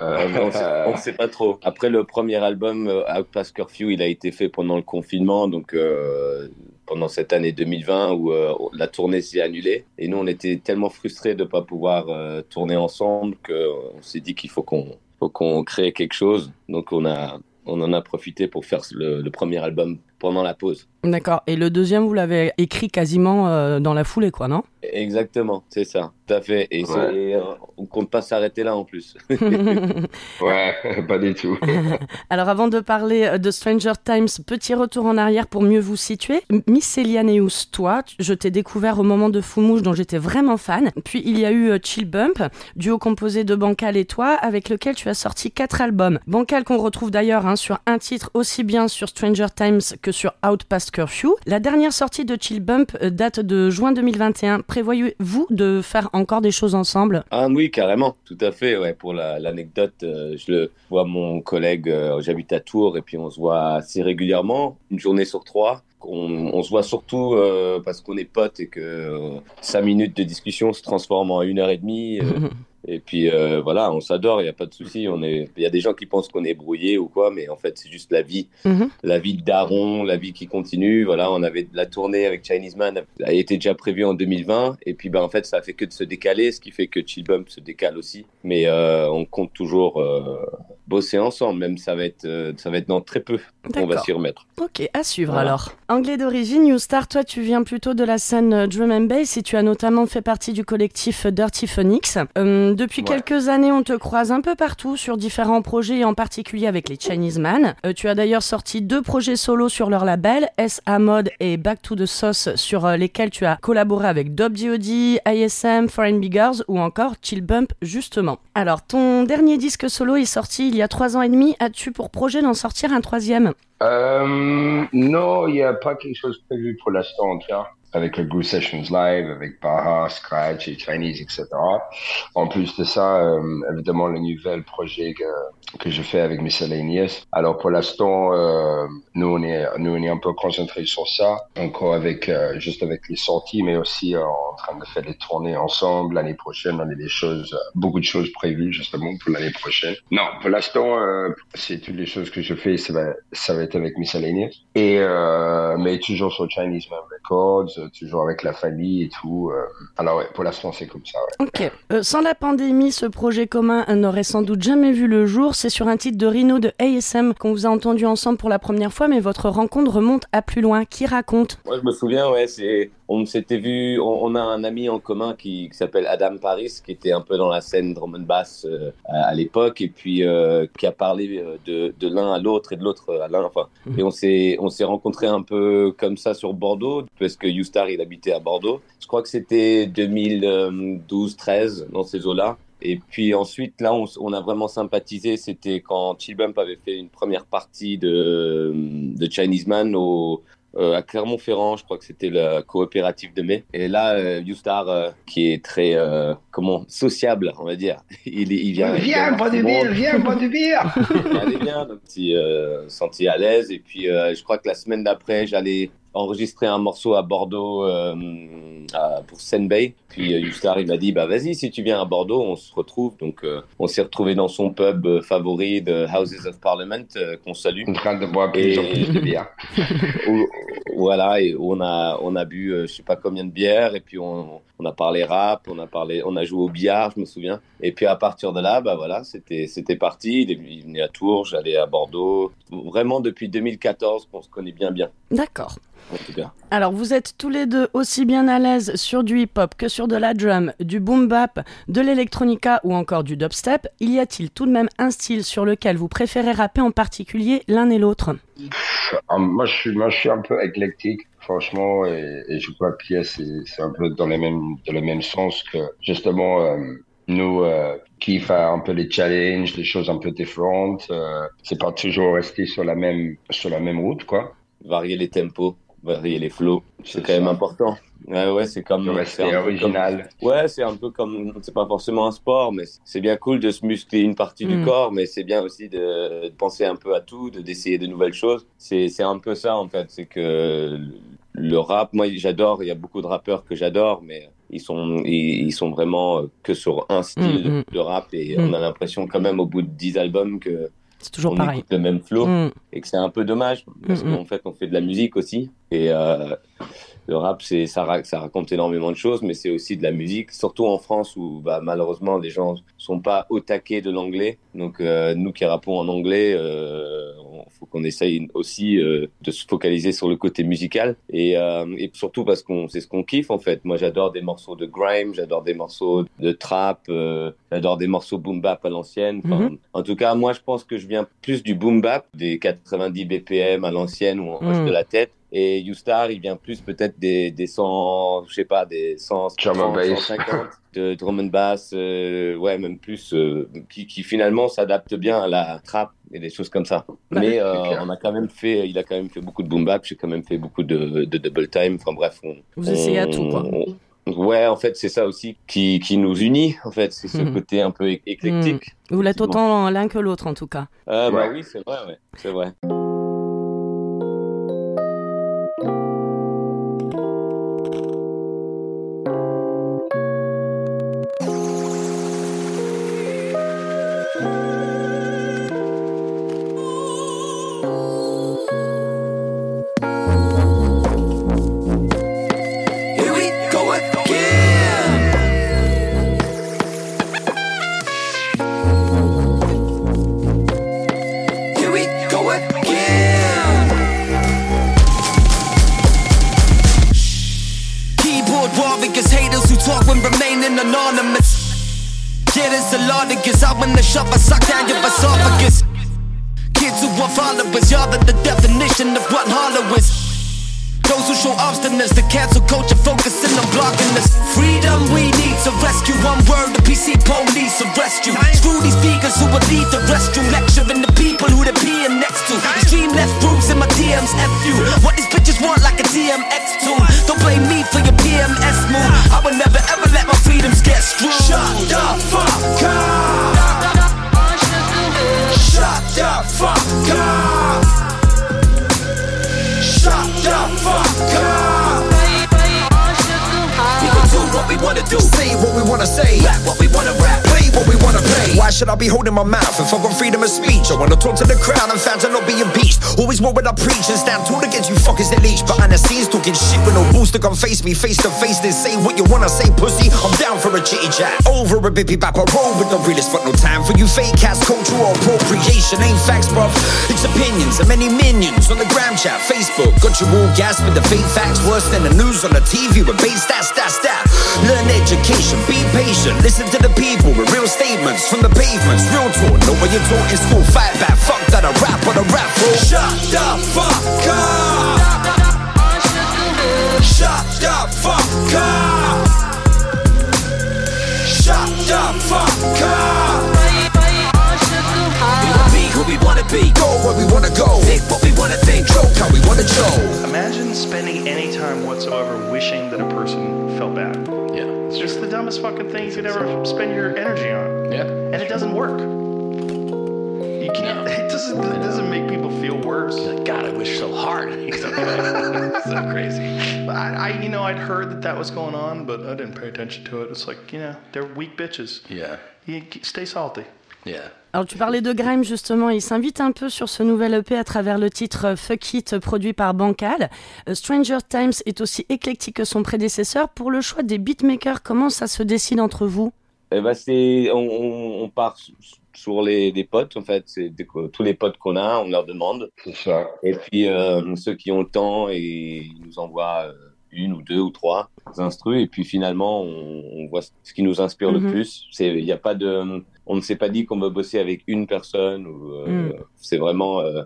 on, on sait pas trop. Après le premier album, euh, Outpass Curfew, il a été fait pendant le confinement, donc euh, pendant cette année 2020 où euh, la tournée s'est annulée. Et nous, on était tellement frustrés de ne pas pouvoir euh, tourner ensemble qu'on s'est dit qu'il faut qu'on faut crée quelque chose. Donc on a on en a profité pour faire le premier album pendant la pause. D'accord. Et le deuxième, vous l'avez écrit quasiment euh, dans la foulée, quoi, non? Exactement, c'est ça, tout à fait. Et, Ouais. c'est- et, euh, on compte pas s'arrêter là en plus. Ouais, pas du tout. Alors avant de parler euh, de Stranger Times, petit retour en arrière pour mieux vous situer. Miscellaneous, toi, tu- je t'ai découvert au moment de Foumouche dont j'étais vraiment fan. Puis il y a eu euh, Chill Bump, duo composé de Bancal et toi, avec lequel tu as sorti quatre albums. Bancal qu'on retrouve d'ailleurs hein, sur un titre aussi bien sur Stranger Times que sur Outpast Curfew. La dernière sortie de Chill Bump euh, date de juin 2021. Prévoyez-vous de faire encore des choses ensemble? Ah oui, carrément, tout à fait. Ouais, pour la- l'anecdote, euh, je le vois mon collègue, euh, j'habite à Tours et puis on se voit assez régulièrement, une journée sur trois. On, on se voit surtout euh, parce qu'on est potes et que euh, cinq minutes de discussion se transforment en une heure et demie. euh, Et puis euh, voilà, on s'adore, il n'y a pas de souci. Est, il y a des gens qui pensent qu'on est brouillé ou quoi, mais en fait c'est juste la vie, Mhm. la vie de Daron, la vie qui continue. Voilà, on avait la tournée avec Chinese Man, a été déjà prévue en 2020, et puis ben en fait ça a fait que de se décaler, ce qui fait que Chill Bump se décale aussi. Mais euh, on compte toujours euh, bosser ensemble, même ça va être, euh, ça va être dans très peu. On va s'y remettre. Ok, à suivre Voilà. alors. Anglais d'origine, You Star, toi tu viens plutôt de la scène euh, drum and bass et tu as notamment fait partie du collectif Dirty Phonics. Euh, depuis Ouais. quelques années, on te croise un peu partout sur différents projets et en particulier avec les Chinese Man. Euh, tu as d'ailleurs sorti deux projets solo sur leur label, SA Mode et Back to the Sauce, sur euh, lesquels tu as collaboré avec Dob D.O.D., ISM, Foreign Biggers ou encore Chill Bump justement. Alors, ton dernier disque solo est sorti il y a trois ans et demi. As-tu pour projet d'en sortir un troisième? Euh, non, il n'y a pas quelque chose prévu pour l'instant, en tout cas. Avec le Groove Sessions Live, avec Baha, Scratch et Chinese, etc. En plus de ça, euh, évidemment, le nouvel projet que, que je fais avec Miscellaneous. Alors, pour l'instant, euh, nous, on est, nous, on est un peu concentrés sur ça. Encore avec, euh, juste avec les sorties, mais aussi euh, en train de faire des tournées ensemble. L'année prochaine, on a des choses, beaucoup de choses prévues, justement, pour l'année prochaine. Non, pour l'instant, euh, c'est toutes les choses que je fais, ça va, ça va être avec Miscellaneous. Et, euh, mais toujours sur Chinese Man Records, euh, toujours avec la famille et tout. euh. alors, ouais, pour l'instant, c'est comme ça, ouais. Ok. Euh, sans la pandémie, ce projet commun n'aurait sans doute jamais vu le jour. C'est sur un titre de Rhino de ASM qu'on vous a entendu ensemble pour la première fois, mais votre rencontre remonte à plus loin. Qui raconte? Moi, je me souviens, ouais, c'est, on s'était vu, on, on a un ami en commun qui, qui s'appelle Adam Paris, qui était un peu dans la scène drum and bass euh, à, à l'époque, et puis euh, qui a parlé euh, de, de l'un à l'autre et de l'autre à l'un. Enfin, et on s'est, on s'est rencontrés un peu comme ça sur Bordeaux, parce que Youstar, il habitait à Bordeaux. Je crois que c'était 2012-13 dans ces eaux-là. Et puis ensuite, là, on, a vraiment sympathisé. C'était quand Chill Bump avait fait une première partie de, de Chinese Man au, euh, à Clermont-Ferrand. Je crois que c'était la coopérative de mai. Et là, euh, Youstar, euh, qui est très, euh, comment, sociable, on va dire. Il, il vient. Viens, bois du bière, viens, bois du bière. Allez bien, donc si, euh, senti à l'aise. Et puis, euh, je crois que la semaine d'après, j'allais enregistrer un morceau à Bordeaux euh, à- pour Senbei. Puis euh, Youstar, il m'a dit, bah vas-y, si tu viens à Bordeaux, on se retrouve. Donc, euh, on s'est retrouvé dans son pub euh, favori de Houses of Parliament, euh, qu'on salue. En train de boire plus de bière. Où- voilà, et on a, on a bu, je sais pas combien de bières, et puis on, on a parlé rap, on a parlé, on a joué au billard, je me souviens. Et puis à partir de là, bah voilà, c'était, c'était parti. Il, est- il venait à Tours, j'allais à Bordeaux. Vraiment depuis 2014 qu'on se connaît bien, bien. D'accord. En tout cas. Alors, vous êtes tous les deux aussi bien à l'aise sur du hip-hop que sur de la drum, du boom bap, de l'électronica ou encore du dubstep. Y a-t-il tout de même un style sur lequel vous préférez rapper en particulier l'un et l'autre? Ah, moi, je suis, moi, je suis un peu éclectique, franchement, et, et je crois que Pierre, c'est, c'est un peu dans le même, dans le même sens que, justement, euh, nous, euh, qui fait un peu les challenges, des choses un peu différentes, euh, c'est pas toujours rester sur la même, sur la même route, quoi. Varier les tempos, varier les flows, c'est quand même important. Ouais, ouais, c'est comme. De c'est rester un peu original. comme- Ouais, c'est un peu comme. C'est pas forcément un sport, mais c'est bien cool de se muscler une partie du Mm. corps, mais c'est bien aussi de, de penser un peu à tout, de d'essayer de nouvelles choses. C'est c'est un peu ça, en fait. C'est que le rap, moi, j'adore. Il y a beaucoup de rappeurs que j'adore, mais ils sont, ils, ils sont vraiment que sur un style Mm, mm. de rap et Mm. on a l'impression quand même au bout de 10 albums que C'est toujours on pareil. écoute le même flow et que c'est un peu dommage parce qu'en fait on fait de la musique aussi et euh, le rap c'est ça, ra- ça raconte énormément de choses mais c'est aussi de la musique surtout en France où bah, malheureusement les gens sont pas au taquet de l'anglais donc euh, nous qui rappons en anglais euh, on- faut qu'on essaye aussi euh, de se focaliser sur le côté musical et, euh, et surtout parce qu'on c'est ce qu'on kiffe en fait moi j'adore des morceaux de grime j'adore des morceaux de trap euh, j'adore des morceaux boom bap à l'ancienne Enfin, Mhm. en tout cas moi je pense que je viens plus du boom bap des 90 BPM à l'ancienne où on hoche Mhm. de la tête et Youstar, il vient plus peut-être des, des 100, je sais pas, des 100, Drum and 130, bass. 150 de drum and bass, euh, ouais, même plus, euh, qui, qui finalement s'adapte bien à la trap et des choses comme ça. Mais euh, on a quand même fait, il a quand même fait beaucoup de boom bap, j'ai quand même fait beaucoup de, de double time. Enfin bref, on, Vous essayez à tout, quoi. on- ouais, en fait, c'est ça aussi qui, qui nous unit. En fait, c'est ce Mhm. côté un peu éclectique. Vous l'êtes autant l'un que l'autre en tout cas. Ah bah oui, c'est vrai, ouais, c'est vrai. Come face me face to face. Then say what you wanna say, pussy. I'm down for a chitty chat. Over a bippy bap. I roll with the realest, but no time for you fake cats. Cultural appropriation ain't facts, bruv. It's opinions and many minions on the gram chat, Facebook. Got you all gasped with the fake facts worse than the news on the TV base stats, stats, stats. Learn education, be patient, listen to the people with real statements from the pavements. Real talk, know what you're taught in school. Fight back, fuck that, I rap on a rap that was going on, but I didn't pay attention to it. It's like, you know, they're weak bitches. Yeah. You, stay salty. Yeah. Alors tu parlais de Grime justement, il s'invite un peu sur ce nouvel EP à travers le titre euh, Fuck It produit par Bancal. Euh, Stranger Times est aussi éclectique que son prédécesseur. Pour le choix des beatmakers, comment ça se décide entre vous? Eh ben, c'est, on, on, on part sur les, les potes, en fait. C'est des- tous les potes qu'on a, on leur demande. C'est ça. Et puis, euh, ceux qui ont le temps, et ils nous envoient euh, une ou deux ou trois instrus. Et puis, finalement, on, on voit ce qui nous inspire Mhm. le plus. C'est, il n'y a pas de, on ne s'est pas dit qu'on va bosser avec une personne. Ou, euh, Mm. C'est vraiment, euh,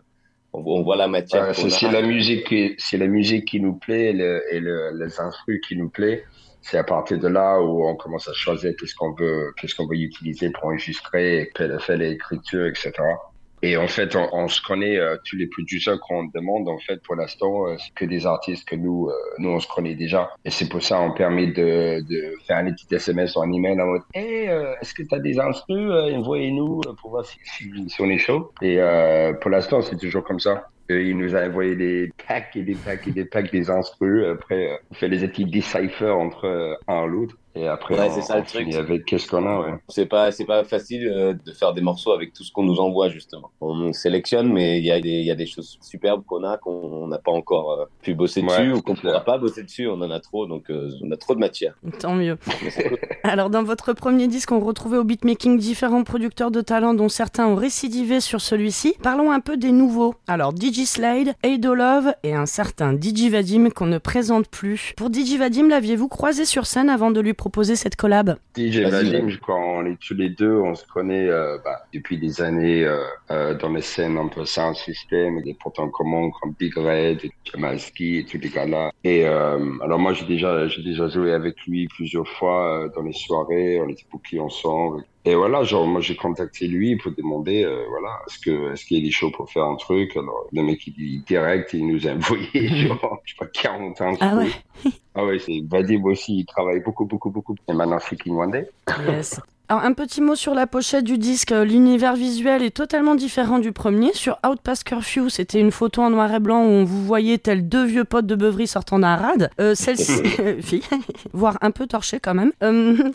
on, on voit la matière. C'est la musique qui, c'est la musique qui nous plaît et, le, et le, les instrus qui nous plaît. C'est à partir de là où on commence à choisir qu'est-ce qu'on veut, qu'est-ce qu'on veut utiliser pour enregistrer, et faire faire l'écriture, etc. Et en fait, on, on se connaît, euh, tous les producers qu'on demande, en fait, pour l'instant, euh, c'est que des artistes que nous, euh, nous, on se connaît déjà. Et c'est pour ça, on permet de, faire un petit SMS un email en mode, hey, euh, est-ce que tu as des instrus? Euh, Envoyez-nous pour voir si, si, on est chaud. Et pour l'instant, c'est toujours comme ça. Il nous a envoyé des packs et des packs et des packs des instrus. Après, on fait les petits decipher entre un et l'autre. Et après, Ouais, on, c'est ça on le truc. finit avec qu'est-ce qu'on a, ouais. C'est pas, c'est pas facile euh, de faire des morceaux avec tout ce qu'on nous envoie, justement. On sélectionne, mais il y, a des- il y a des choses superbes qu'on a, qu'on n'a pas encore euh, pu bosser Ouais, dessus ou qu'on c'est pourra pas bosser dessus. On en a trop, donc euh, on a trop de matière. Tant mieux. Alors dans votre premier disque, on retrouvait au beatmaking différents producteurs de talent dont certains ont récidivé sur celui-ci. Parlons un peu des nouveaux. Alors DJ Slade, Ado Love et un certain DJ Vadim qu'on ne présente plus. Pour DJ Vadim, l'aviez-vous croisé sur scène avant de lui proposer cette collab DJ Vas-y, Vadim, ouais. je crois, on est tous les deux, on se connaît euh, bah, depuis des années euh, euh, dans les scènes un peu Sound System, et des potes en commun comme Big Red, Jamalski et tous les gars-là. Et euh, alors moi, j'ai déjà, j'ai déjà joué avec lui plusieurs fois euh, dans les soirées, on était bookés ensemble. Et voilà, genre moi j'ai contacté lui pour demander, euh, voilà, est-ce que est-ce qu'il est chaud pour faire un truc? Alors le mec il dit direct, il nous a envoyé genre, je sais pas 40 ans. Ah ouais Ah ouais, c'est Vadim aussi, il travaille beaucoup, beaucoup, beaucoup. Et maintenant, c'est Day. Yes. Alors, un petit mot sur la pochette du disque. Euh, L'univers visuel est totalement différent du premier. Sur Outpass Curfew, c'était une photo en noir et blanc où on vous voyait tels deux vieux potes de beuverie sortant d'un rad. Euh, Celle-ci, fille, voire un peu torchée quand même. Euh.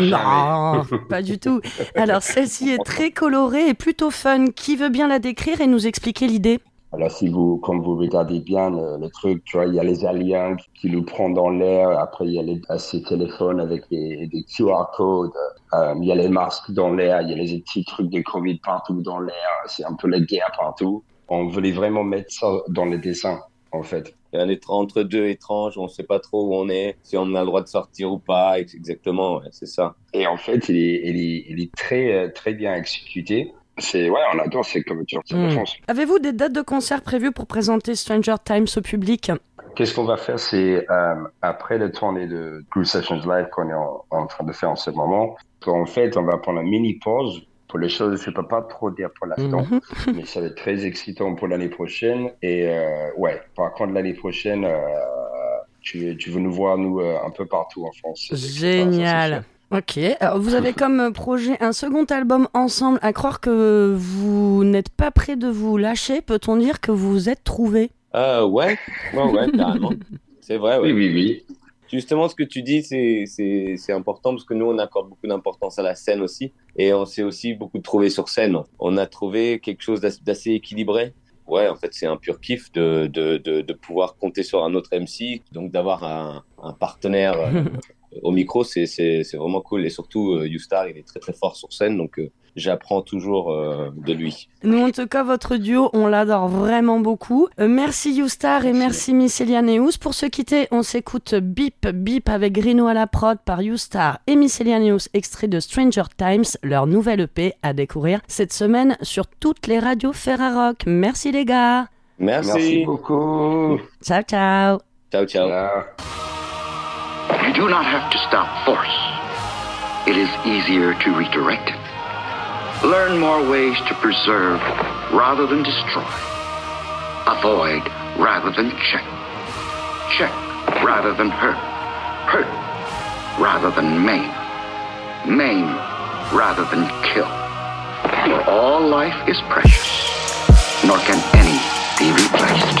Non, pas du tout. Alors, celle-ci est très colorée et plutôt fun. Qui veut bien la décrire et nous expliquer l'idée? Alors, si vous, quand vous regardez bien le, le truc, tu vois, il y a les aliens qui, qui nous prennent dans l'air. Après, il y a les, euh, ces téléphones avec des QR codes. Euh, il y a les masques dans l'air. Il y a les petits trucs de Covid partout dans l'air. C'est un peu la guerre partout. On voulait vraiment mettre ça dans les dessins, en fait. un étrange entre deux étranges, on ne sait pas trop où on est, si on a le droit de sortir ou pas, ex- exactement, ouais, c'est ça. Et en fait, il est, il est, il est très, euh, très bien exécuté. C'est, ouais, on adore ces c'est de France. Avez-vous des dates de concert prévues pour présenter Stranger Times au public? Qu'est-ce qu'on va faire, c'est euh, après la tournée de Crew Sessions Live qu'on est en, en train de faire en ce moment, en fait, on va prendre une mini pause pour les choses, je peux pas trop dire pour l'instant, Mhm. mais ça va être très excitant pour l'année prochaine. Et euh, ouais, par contre, l'année prochaine, euh, tu, tu veux nous voir, nous, euh, un peu partout en France. Génial. Ok, alors vous avez comme projet un second album ensemble. À croire que vous n'êtes pas prêt de vous lâcher, peut-on dire que vous vous êtes trouvés Euh, ouais, ouais, ouais, carrément. C'est vrai, ouais. Oui, oui, oui. Justement, ce que tu dis, c'est, c'est, c'est important parce que nous, on accorde beaucoup d'importance à la scène aussi. Et on s'est aussi beaucoup trouvé sur scène. On a trouvé quelque chose d'ass- d'assez équilibré. Ouais, en fait, c'est un pur kiff de, de, de, de pouvoir compter sur un autre MC. Donc, d'avoir un, un partenaire euh, au micro, c'est, c'est, c'est vraiment cool. Et surtout, euh, Youstar, il est très, très fort sur scène. Donc, euh, j'apprends toujours euh, de lui. Nous, en tout cas, votre duo, on l'adore vraiment beaucoup. Euh, merci Youstar et merci Miss Elianeus. Pour se quitter, on s'écoute Beep Beep avec Grino à la prod par Youstar et Miss Elianeus, extrait de Stranger Times, leur nouvelle EP à découvrir cette semaine sur toutes les radios Ferrarock. Merci les gars. Merci. Merci beaucoup. Ciao, ciao. Ciao, ciao. You do not have to stop force. It is easier to redirect it. Learn more ways to preserve rather than destroy. Avoid rather than check. Check rather than hurt. Hurt rather than maim. Maim rather than kill. For all life is precious, nor can any be replaced.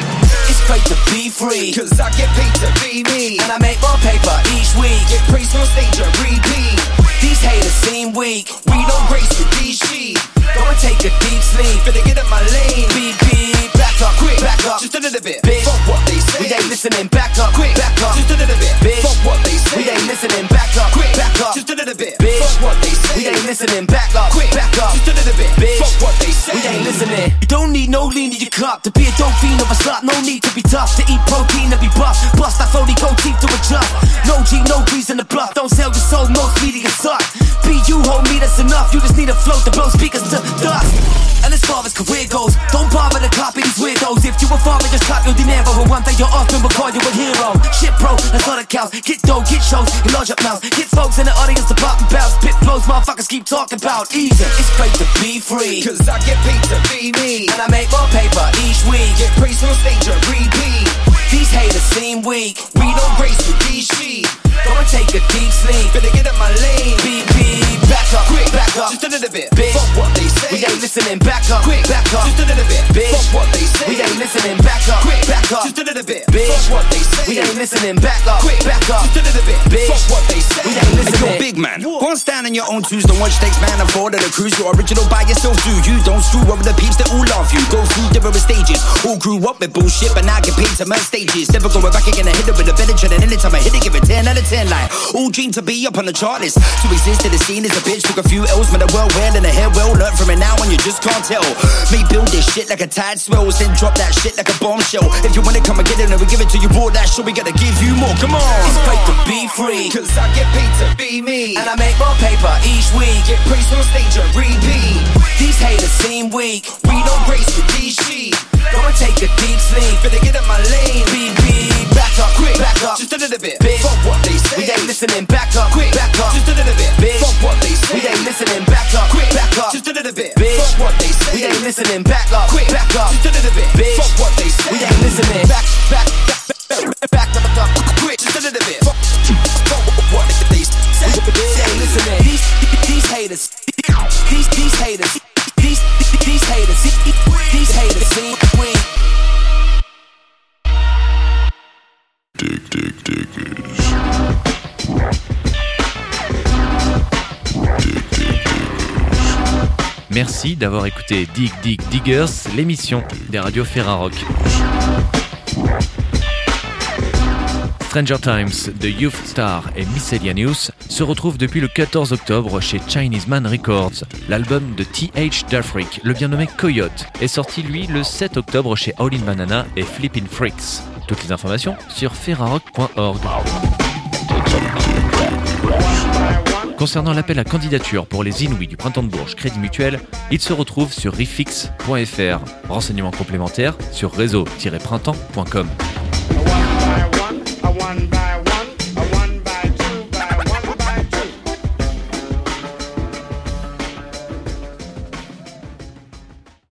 It's to be free, cause I get paid to be me. And I make more paper each week. Get praised on stage and repeat. These haters seem weak. We don't race with these sheep. Go and take a deep sleep. Better get in my lane. Beep, beep. Back up, quick. Back up. Just a little bit. Bitch. Fuck what they say. We ain't listening. Back up, quick. Back up. Just a little bit. Bitch. Fuck what they say. We ain't listening. Back up, quick. Back up. Just a little bit. Bitch. Fuck what they say. We ain't listening. Back up, quick. Back up. Just a little bit. Bitch. Fuck what they say. We ain't listening. You don't need no lean in your cup to be a dope fiend of a slut. No need to be tough to eat protein and be buff. Bust that phony gold teeth to adjust. No G, no grease in the bluff. Don't sell your soul. Most media suck. Be you, hold me. That's enough. You just need a float to blow speakers to dust. And as far as career goes, don't bother to copy these weirdos. If you a farmer, just cop your dinero. And one day your husband will call you a hero. Shit, bro, that's all that counts. Get dough, get shows, enlarge up mouths. Get folks in the audience to pop and bounce. Spit flows, motherfuckers keep talking about. Easy, it's great to be free. Cause I get paid to be me. And I make more paper each week. Get praised on stage and repeat. These haters seem weak. We don't race with these sheep. Go and take a deep sleep. Better get in my lane. Beep, beep. Back up, quick. Back up. Just a little bit. Bitch. Fuck what they say. We ain't listening. Back up, quick. Back up. Just a little bit. Bitch. Fuck what they say. We ain't listening. Back up, quick. Back up. Just a little bit. Bitch. Fuck what they say. We ain't listening. Back up, quick. Back up. Just a little bit. Bitch. Fuck what they say. We ain't Hey, listening. yo, big man. Go and stand on your own twos. Don't watch takes man afford the cruise. You're original by yourself, do you? Don't screw over the peeps that all love you. Go through different stages. All grew up with bullshit, but now get paid to merge stages. Never going back again. I hit it with a better trend. And anytime I hit it, give it 10 out 10. Like, all dream to be up on the chart list. To exist in the scene as a bitch. Took a few L's, made a well well and a hair well. Learn from it now and you just can't tell. Me build this shit like a tide swells, then drop that shit like a bombshell. If you wanna come and get it, and we give it to you raw, that shit we gotta give you more. Come on. It's great to be free. Cause I get paid to be me. And I make more paper each week. Get praised on stage and repeat. These haters seem weak. We don't race with these sheep. Go and take a deep sleep. Better get in my lane. Beep, beep. Back up, quick. Back up. Just a little bit. Bitch. Fuck what they say. We ain't listening. Back up, quick. Back up. Just a little bit. Bitch. Fuck what they say. We ain't listening. Back up, quick. Back up. Just a little bit. Bitch. Fuck what they say. We ain't listening. Back up, quick. Back up. Just a little bit. Bitch. Fuck what they say. We ain't listening. Back, back, back, back, back up, up, quick. Just a little bit. Fuck, fuck what they say. We ain't listening. These, these haters. These, these haters. These, these haters. These haters. See, Merci d'avoir écouté Dig Dig Diggers, l'émission des radios Ferrarock. Stranger Times de Youth Star et Miscellaneous se retrouvent depuis le 14 octobre chez Chinese Man Records. L'album de T.H. Dafric, le bien nommé Coyote, est sorti lui le 7 octobre chez All in Banana et Flippin' Freaks. Toutes les informations sur ferrarock.org. Concernant l'appel à candidature pour les Inouïs du Printemps de Bourges Crédit Mutuel, il se retrouve sur refix.fr. Renseignements complémentaires sur réseau-printemps.com.